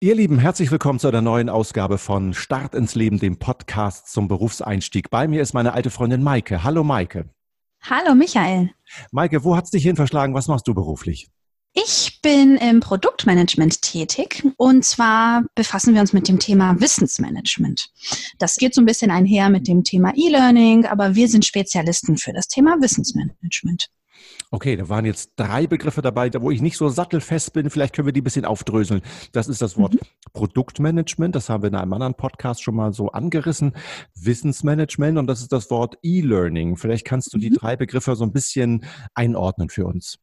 Ihr Lieben, herzlich willkommen zu einer neuen Ausgabe von Start ins Leben, dem Podcast zum Berufseinstieg. Bei mir ist meine alte Freundin Maike. Hallo Maike. Hallo Michael. Maike, wo hat's dich hin verschlagen? Was machst du beruflich? Ich bin im Produktmanagement tätig und zwar befassen wir uns mit dem Thema Wissensmanagement. Das geht so ein bisschen einher mit dem Thema E-Learning, aber wir sind Spezialisten für das Thema Wissensmanagement. Okay, da waren jetzt drei Begriffe dabei, wo ich nicht so sattelfest bin. Vielleicht können wir die ein bisschen aufdröseln. Das ist das Wort mhm. Produktmanagement. Das haben wir in einem anderen Podcast schon mal so angerissen. Wissensmanagement und das ist das Wort E-Learning. Vielleicht kannst du die mhm. drei Begriffe so ein bisschen einordnen für uns.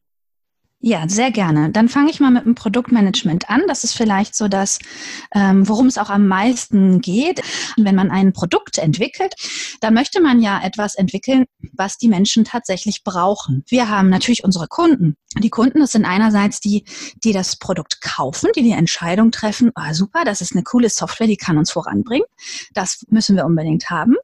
Ja, sehr gerne. Dann fange ich mal mit dem Produktmanagement an. Das ist vielleicht so das, ähm, worum es auch am meisten geht. Wenn man ein Produkt entwickelt, dann möchte man ja etwas entwickeln, was die Menschen tatsächlich brauchen. Wir haben natürlich unsere Kunden. Die Kunden, das sind einerseits die, die das Produkt kaufen, die die Entscheidung treffen, oh, super, das ist eine coole Software, die kann uns voranbringen. Das müssen wir unbedingt haben.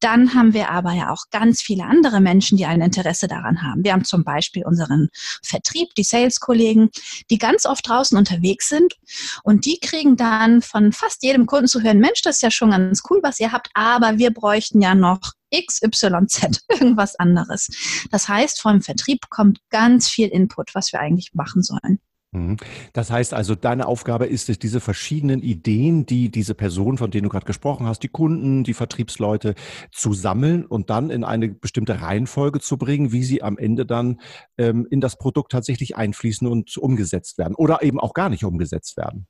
Dann haben wir aber ja auch ganz viele andere Menschen, die ein Interesse daran haben. Wir haben zum Beispiel unseren Vertrieb Vertrieb, die Sales-Kollegen, die ganz oft draußen unterwegs sind und die kriegen dann von fast jedem Kunden zu hören, Mensch, das ist ja schon ganz cool, was ihr habt, aber wir bräuchten ja noch XYZ, irgendwas anderes. Das heißt, vom Vertrieb kommt ganz viel Input, was wir eigentlich machen sollen. Mhm. Das heißt also, deine Aufgabe ist es, diese verschiedenen Ideen, die diese Person, von denen du gerade gesprochen hast, die Kunden, die Vertriebsleute zu sammeln und dann in eine bestimmte Reihenfolge zu bringen, wie sie am Ende dann ähm, in das Produkt tatsächlich einfließen und umgesetzt werden oder eben auch gar nicht umgesetzt werden.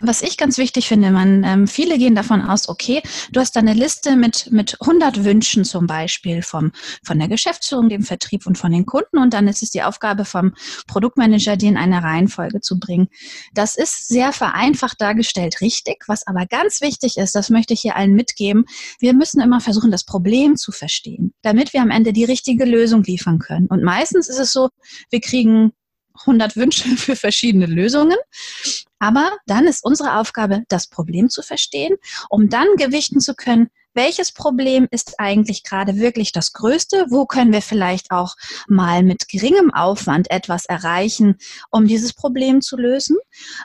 Was ich ganz wichtig finde, man, ähm, viele gehen davon aus, okay, du hast da eine Liste mit, mit 100 Wünschen zum Beispiel vom, von der Geschäftsführung, dem Vertrieb und von den Kunden und dann ist es die Aufgabe vom Produktmanager, die in eine Reihenfolge zu bringen. Das ist sehr vereinfacht dargestellt richtig, was aber ganz wichtig ist, das möchte ich hier allen mitgeben, wir müssen immer versuchen, das Problem zu verstehen, damit wir am Ende die richtige Lösung liefern können. Und meistens ist es so, wir kriegen 100 Wünsche für verschiedene Lösungen. Aber dann ist unsere Aufgabe, das Problem zu verstehen, um dann gewichten zu können, welches Problem ist eigentlich gerade wirklich das größte? Wo können wir vielleicht auch mal mit geringem Aufwand etwas erreichen, um dieses Problem zu lösen?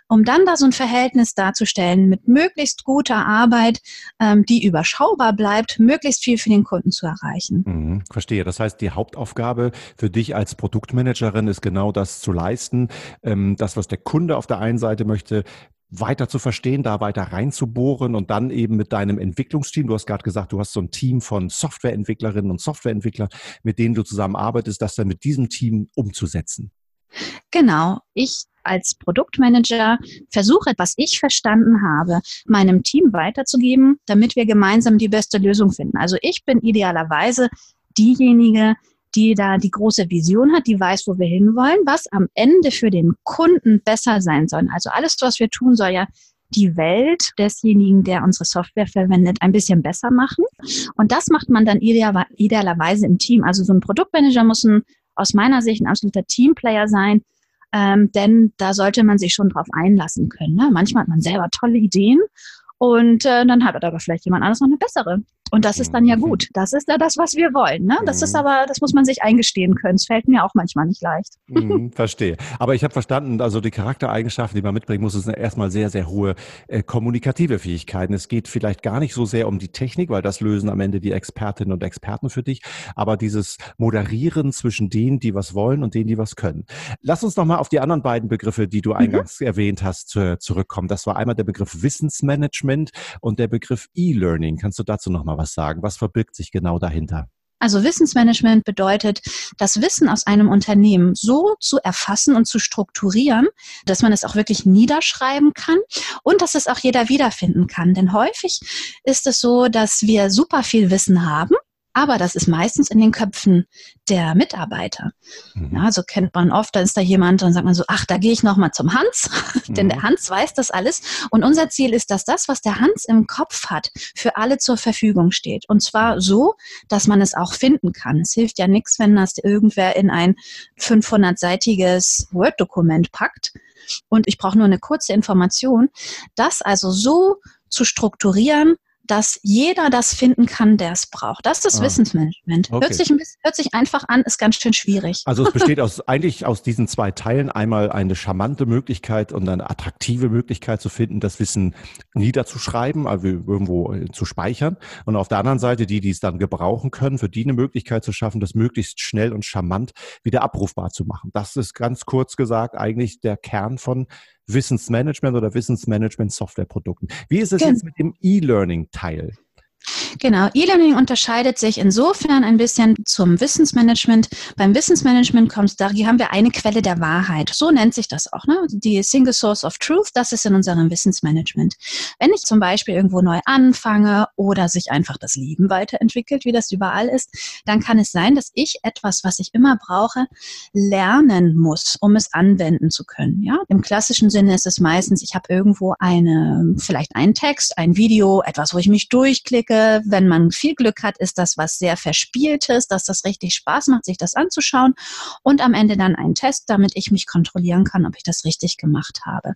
Um dann da so ein Verhältnis darzustellen mit möglichst guter Arbeit, ähm, die überschaubar bleibt, möglichst viel für den Kunden zu erreichen. Mhm, verstehe. Das heißt, die Hauptaufgabe für dich als Produktmanagerin ist genau das zu leisten. Ähm, das, was der Kunde auf der einen Seite möchte, weiter zu verstehen, da weiter reinzubohren und dann eben mit deinem Entwicklungsteam, du hast gerade gesagt, du hast so ein Team von Softwareentwicklerinnen und Softwareentwicklern, mit denen du zusammenarbeitest, das dann mit diesem Team umzusetzen. Genau. Ich als Produktmanager versuche, was ich verstanden habe, meinem Team weiterzugeben, damit wir gemeinsam die beste Lösung finden. Also ich bin idealerweise diejenige, die da die große Vision hat, die weiß, wo wir hinwollen, was am Ende für den Kunden besser sein soll. Also alles, was wir tun, soll ja die Welt desjenigen, der unsere Software verwendet, ein bisschen besser machen. Und das macht man dann idealerweise im Team. Also so ein Produktmanager muss ein, aus meiner Sicht ein absoluter Teamplayer sein, ähm, denn da sollte man sich schon drauf einlassen können. Ne? Manchmal hat man selber tolle Ideen und äh, dann hat aber vielleicht jemand anderes noch eine bessere. Und das ist dann ja mhm. gut. Das ist ja das, was wir wollen. Ne? Das ist mhm. aber, das muss man sich eingestehen können. Es fällt mir auch manchmal nicht leicht. Mhm, verstehe. Aber ich habe verstanden, also die Charaktereigenschaften, die man mitbringen muss, sind erstmal sehr, sehr hohe äh, kommunikative Fähigkeiten. Es geht vielleicht gar nicht so sehr um die Technik, weil das lösen am Ende die Expertinnen und Experten für dich. Aber dieses Moderieren zwischen denen, die was wollen und denen, die was können. Lass uns nochmal auf die anderen beiden Begriffe, die du eingangs mhm. erwähnt hast, zurückkommen. Das war einmal der Begriff Wissensmanagement und der Begriff E-Learning. Kannst du dazu nochmal was sagen? Was verbirgt sich genau dahinter? Also Wissensmanagement bedeutet, das Wissen aus einem Unternehmen so zu erfassen und zu strukturieren, dass man es auch wirklich niederschreiben kann und dass es auch jeder wiederfinden kann. Denn häufig ist es so, dass wir super viel Wissen haben aber das ist meistens in den Köpfen der Mitarbeiter. Mhm. Ja, so kennt man oft, da ist da jemand, dann sagt man so, ach, da gehe ich nochmal zum Hans, mhm. denn der mhm. Hans weiß das alles. Und unser Ziel ist, dass das, was der Hans im Kopf hat, für alle zur Verfügung steht. Und zwar so, dass man es auch finden kann. Es hilft ja nichts, wenn das irgendwer in ein 500-seitiges Word-Dokument packt. Und ich brauche nur eine kurze Information. Das also so zu strukturieren, dass jeder das finden kann, der es braucht. Das ist ah. Wissensmanagement. Okay. Hört, sich ein bisschen, hört sich einfach an, ist ganz schön schwierig. Also es besteht aus, eigentlich aus diesen zwei Teilen einmal eine charmante Möglichkeit und eine attraktive Möglichkeit zu finden, das Wissen niederzuschreiben, also irgendwo äh, zu speichern. Und auf der anderen Seite die, die es dann gebrauchen können, für die eine Möglichkeit zu schaffen, das möglichst schnell und charmant wieder abrufbar zu machen. Das ist ganz kurz gesagt eigentlich der Kern von Wissensmanagement oder Wissensmanagement-Softwareprodukten. Wie ist es jetzt mit dem E-Learning-Teil? Genau, E-Learning unterscheidet sich insofern ein bisschen zum Wissensmanagement. Beim Wissensmanagement kommt da, hier haben wir eine Quelle der Wahrheit. So nennt sich das auch, ne? Die Single Source of Truth, das ist in unserem Wissensmanagement. Wenn ich zum Beispiel irgendwo neu anfange oder sich einfach das Leben weiterentwickelt, wie das überall ist, dann kann es sein, dass ich etwas, was ich immer brauche, lernen muss, um es anwenden zu können. Ja, im klassischen Sinne ist es meistens, ich habe irgendwo eine, vielleicht einen Text, ein Video, etwas, wo ich mich durchklicke, wenn man viel Glück hat, ist das was sehr Verspieltes, dass das richtig Spaß macht, sich das anzuschauen und am Ende dann einen Test, damit ich mich kontrollieren kann, ob ich das richtig gemacht habe.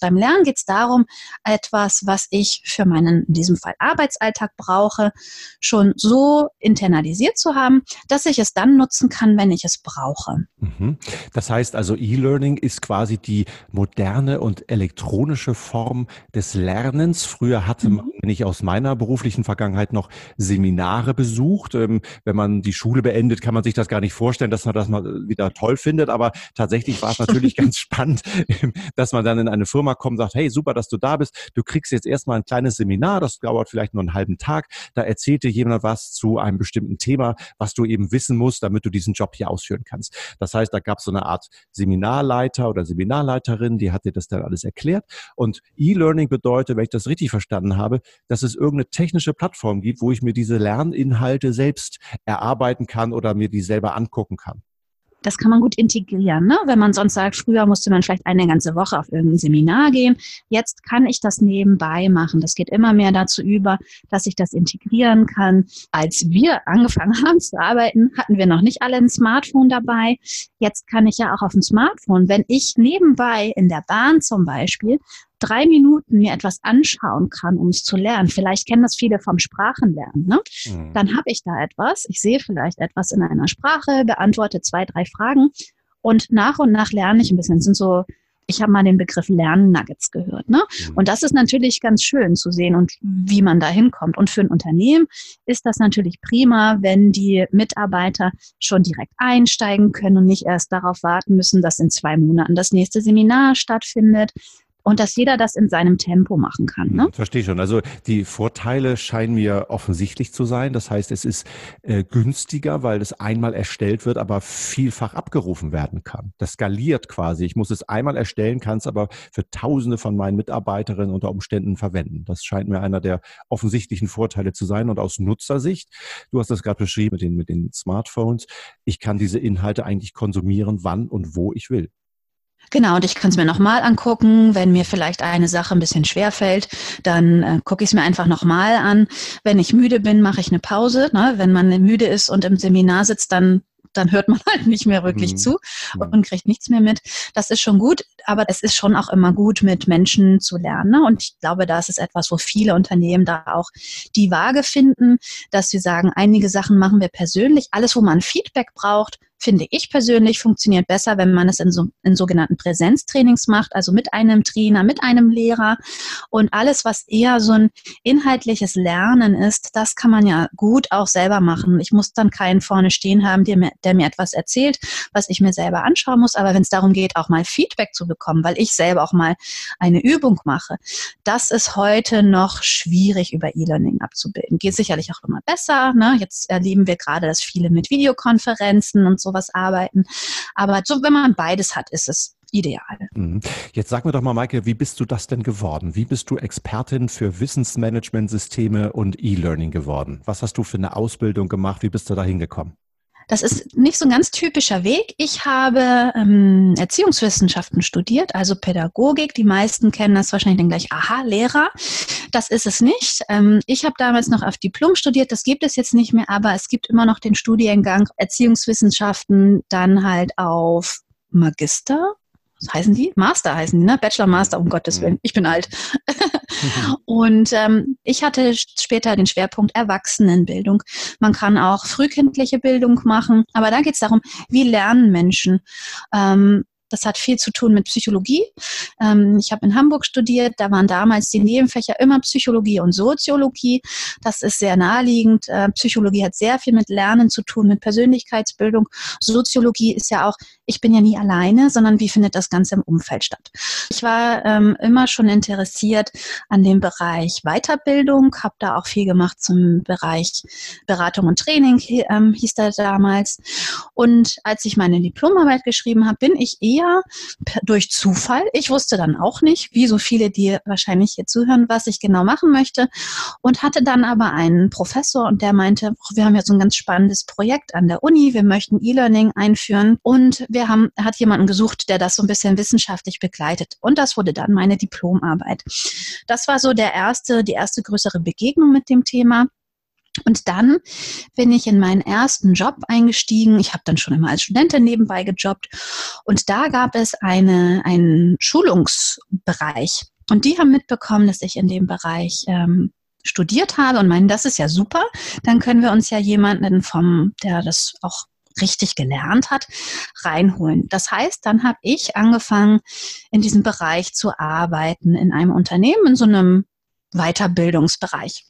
Beim Lernen geht es darum, etwas, was ich für meinen, in diesem Fall Arbeitsalltag brauche, schon so internalisiert zu haben, dass ich es dann nutzen kann, wenn ich es brauche. Mhm. Das heißt also, E-Learning ist quasi die moderne und elektronische Form des Lernens. Früher hatte man, mhm. wenn ich aus meiner beruflichen Vergangenheit Vergangenheit noch Seminare besucht. Ähm, wenn man die Schule beendet, kann man sich das gar nicht vorstellen, dass man das mal wieder toll findet. Aber tatsächlich war es natürlich ganz spannend, dass man dann in eine Firma kommt und sagt, hey, super, dass du da bist. Du kriegst jetzt erstmal ein kleines Seminar, das dauert vielleicht nur einen halben Tag. Da erzählt dir jemand was zu einem bestimmten Thema, was du eben wissen musst, damit du diesen Job hier ausführen kannst. Das heißt, da gab es so eine Art Seminarleiter oder Seminarleiterin, die hat dir das dann alles erklärt. Und E-Learning bedeutet, wenn ich das richtig verstanden habe, dass es irgendeine technische Plattform Plattform gibt, wo ich mir diese Lerninhalte selbst erarbeiten kann oder mir die selber angucken kann. Das kann man gut integrieren. Ne? Wenn man sonst sagt, früher musste man vielleicht eine ganze Woche auf irgendein Seminar gehen. Jetzt kann ich das nebenbei machen. Das geht immer mehr dazu über, dass ich das integrieren kann. Als wir angefangen haben zu arbeiten, hatten wir noch nicht alle ein Smartphone dabei. Jetzt kann ich ja auch auf dem Smartphone, wenn ich nebenbei in der Bahn zum Beispiel drei Minuten mir etwas anschauen kann, um es zu lernen, vielleicht kennen das viele vom Sprachenlernen, ne? Mhm. dann habe ich da etwas, ich sehe vielleicht etwas in einer Sprache, beantworte zwei, drei Fragen und nach und nach lerne ich ein bisschen. Das sind so ich habe mal den Begriff Lernnuggets gehört. Ne? Mhm. Und das ist natürlich ganz schön zu sehen und wie man da hinkommt. Und für ein Unternehmen ist das natürlich prima, wenn die Mitarbeiter schon direkt einsteigen können und nicht erst darauf warten müssen, dass in zwei Monaten das nächste Seminar stattfindet, und dass jeder das in seinem Tempo machen kann. Ne? Verstehe schon. Also die Vorteile scheinen mir offensichtlich zu sein. Das heißt, es ist äh, günstiger, weil es einmal erstellt wird, aber vielfach abgerufen werden kann. Das skaliert quasi. Ich muss es einmal erstellen, kann es aber für Tausende von meinen Mitarbeiterinnen unter Umständen verwenden. Das scheint mir einer der offensichtlichen Vorteile zu sein. Und aus Nutzersicht, du hast das gerade beschrieben mit den, mit den Smartphones, ich kann diese Inhalte eigentlich konsumieren, wann und wo ich will. Genau, und ich kann es mir nochmal angucken. Wenn mir vielleicht eine Sache ein bisschen schwer fällt, dann äh, gucke ich es mir einfach nochmal an. Wenn ich müde bin, mache ich eine Pause. Ne? Wenn man müde ist und im Seminar sitzt, dann dann hört man halt nicht mehr wirklich mhm. zu und kriegt nichts mehr mit. Das ist schon gut, aber es ist schon auch immer gut, mit Menschen zu lernen. Ne? Und ich glaube, das ist etwas, wo viele Unternehmen da auch die Waage finden, dass sie sagen, einige Sachen machen wir persönlich. Alles, wo man Feedback braucht, finde ich persönlich, funktioniert besser, wenn man es in, so, in sogenannten Präsenztrainings macht, also mit einem Trainer, mit einem Lehrer. Und alles, was eher so ein inhaltliches Lernen ist, das kann man ja gut auch selber machen. Ich muss dann keinen vorne stehen haben, der mir, der mir etwas erzählt, was ich mir selber anschauen muss. Aber wenn es darum geht, auch mal Feedback zu bekommen, weil ich selber auch mal eine Übung mache, das ist heute noch schwierig über E-Learning abzubilden. Geht sicherlich auch immer besser. Ne? Jetzt erleben wir gerade, dass viele mit Videokonferenzen und so sowas arbeiten. Aber so, wenn man beides hat, ist es ideal. Mhm. Jetzt sag mir doch mal, Maike, wie bist du das denn geworden? Wie bist du Expertin für Wissensmanagementsysteme und E-Learning geworden? Was hast du für eine Ausbildung gemacht? Wie bist du da hingekommen? Das ist nicht so ein ganz typischer Weg. Ich habe ähm, Erziehungswissenschaften studiert, also Pädagogik. Die meisten kennen das wahrscheinlich dann gleich, aha, Lehrer. Das ist es nicht. Ähm, ich habe damals noch auf Diplom studiert, das gibt es jetzt nicht mehr, aber es gibt immer noch den Studiengang Erziehungswissenschaften, dann halt auf Magister was heißen die? Master heißen die, ne? Bachelor, Master, um Gottes Willen. Ich bin alt. Und ähm, ich hatte später den Schwerpunkt Erwachsenenbildung. Man kann auch frühkindliche Bildung machen, aber da geht es darum, wie lernen Menschen. Ähm, das hat viel zu tun mit Psychologie. Ähm, ich habe in Hamburg studiert, da waren damals die Nebenfächer immer Psychologie und Soziologie. Das ist sehr naheliegend. Äh, Psychologie hat sehr viel mit Lernen zu tun, mit Persönlichkeitsbildung. Soziologie ist ja auch, ich bin ja nie alleine, sondern wie findet das Ganze im Umfeld statt. Ich war ähm, immer schon interessiert an dem Bereich Weiterbildung, habe da auch viel gemacht zum Bereich Beratung und Training, ähm, hieß da damals. Und als ich meine Diplomarbeit geschrieben habe, bin ich eher eher durch Zufall. Ich wusste dann auch nicht, wie so viele, die wahrscheinlich hier zuhören, was ich genau machen möchte. Und hatte dann aber einen Professor und der meinte, wir haben so ein ganz spannendes Projekt an der Uni, wir möchten E-Learning einführen und wir haben, hat jemanden gesucht, der das so ein bisschen wissenschaftlich begleitet. Und das wurde dann meine Diplomarbeit. Das war so der erste, die erste größere Begegnung mit dem Thema. Und dann bin ich in meinen ersten Job eingestiegen. Ich habe dann schon immer als Studentin nebenbei gejobbt. Und da gab es eine, einen Schulungsbereich. Und die haben mitbekommen, dass ich in dem Bereich ähm, studiert habe und meinen, das ist ja super. Dann können wir uns ja jemanden vom, der das auch richtig gelernt hat, reinholen. Das heißt, dann habe ich angefangen, in diesem Bereich zu arbeiten, in einem Unternehmen, in so einem Weiterbildungsbereich.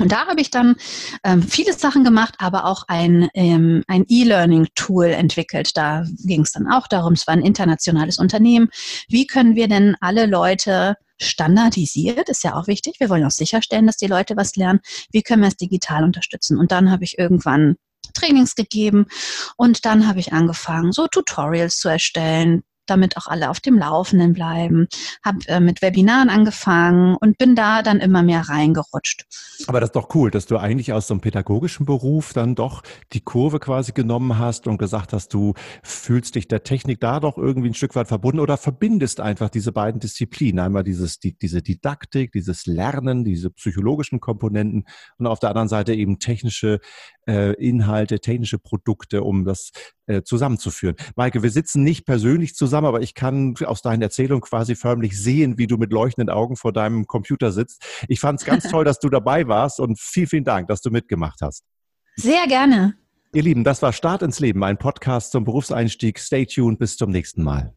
Und da habe ich dann ähm, viele Sachen gemacht, aber auch ein, ähm, ein E-Learning-Tool entwickelt. Da ging es dann auch darum, es war ein internationales Unternehmen. Wie können wir denn alle Leute standardisiert, ist ja auch wichtig. Wir wollen auch sicherstellen, dass die Leute was lernen. Wie können wir es digital unterstützen? Und dann habe ich irgendwann Trainings gegeben und dann habe ich angefangen, so Tutorials zu erstellen, damit auch alle auf dem Laufenden bleiben. Habe äh, mit Webinaren angefangen und bin da dann immer mehr reingerutscht. Aber das ist doch cool, dass du eigentlich aus so einem pädagogischen Beruf dann doch die Kurve quasi genommen hast und gesagt hast, du fühlst dich der Technik da doch irgendwie ein Stück weit verbunden oder verbindest einfach diese beiden Disziplinen. Einmal dieses, die, diese Didaktik, dieses Lernen, diese psychologischen Komponenten und auf der anderen Seite eben technische äh, Inhalte, technische Produkte, um das äh, zusammenzuführen. Maike, wir sitzen nicht persönlich zusammen, aber ich kann aus deinen Erzählungen quasi förmlich sehen, wie du mit leuchtenden Augen vor deinem Computer sitzt. Ich fand es ganz toll, dass du dabei warst und vielen, vielen Dank, dass du mitgemacht hast. Sehr gerne. Ihr Lieben, das war Start ins Leben, ein Podcast zum Berufseinstieg. Stay tuned, bis zum nächsten Mal.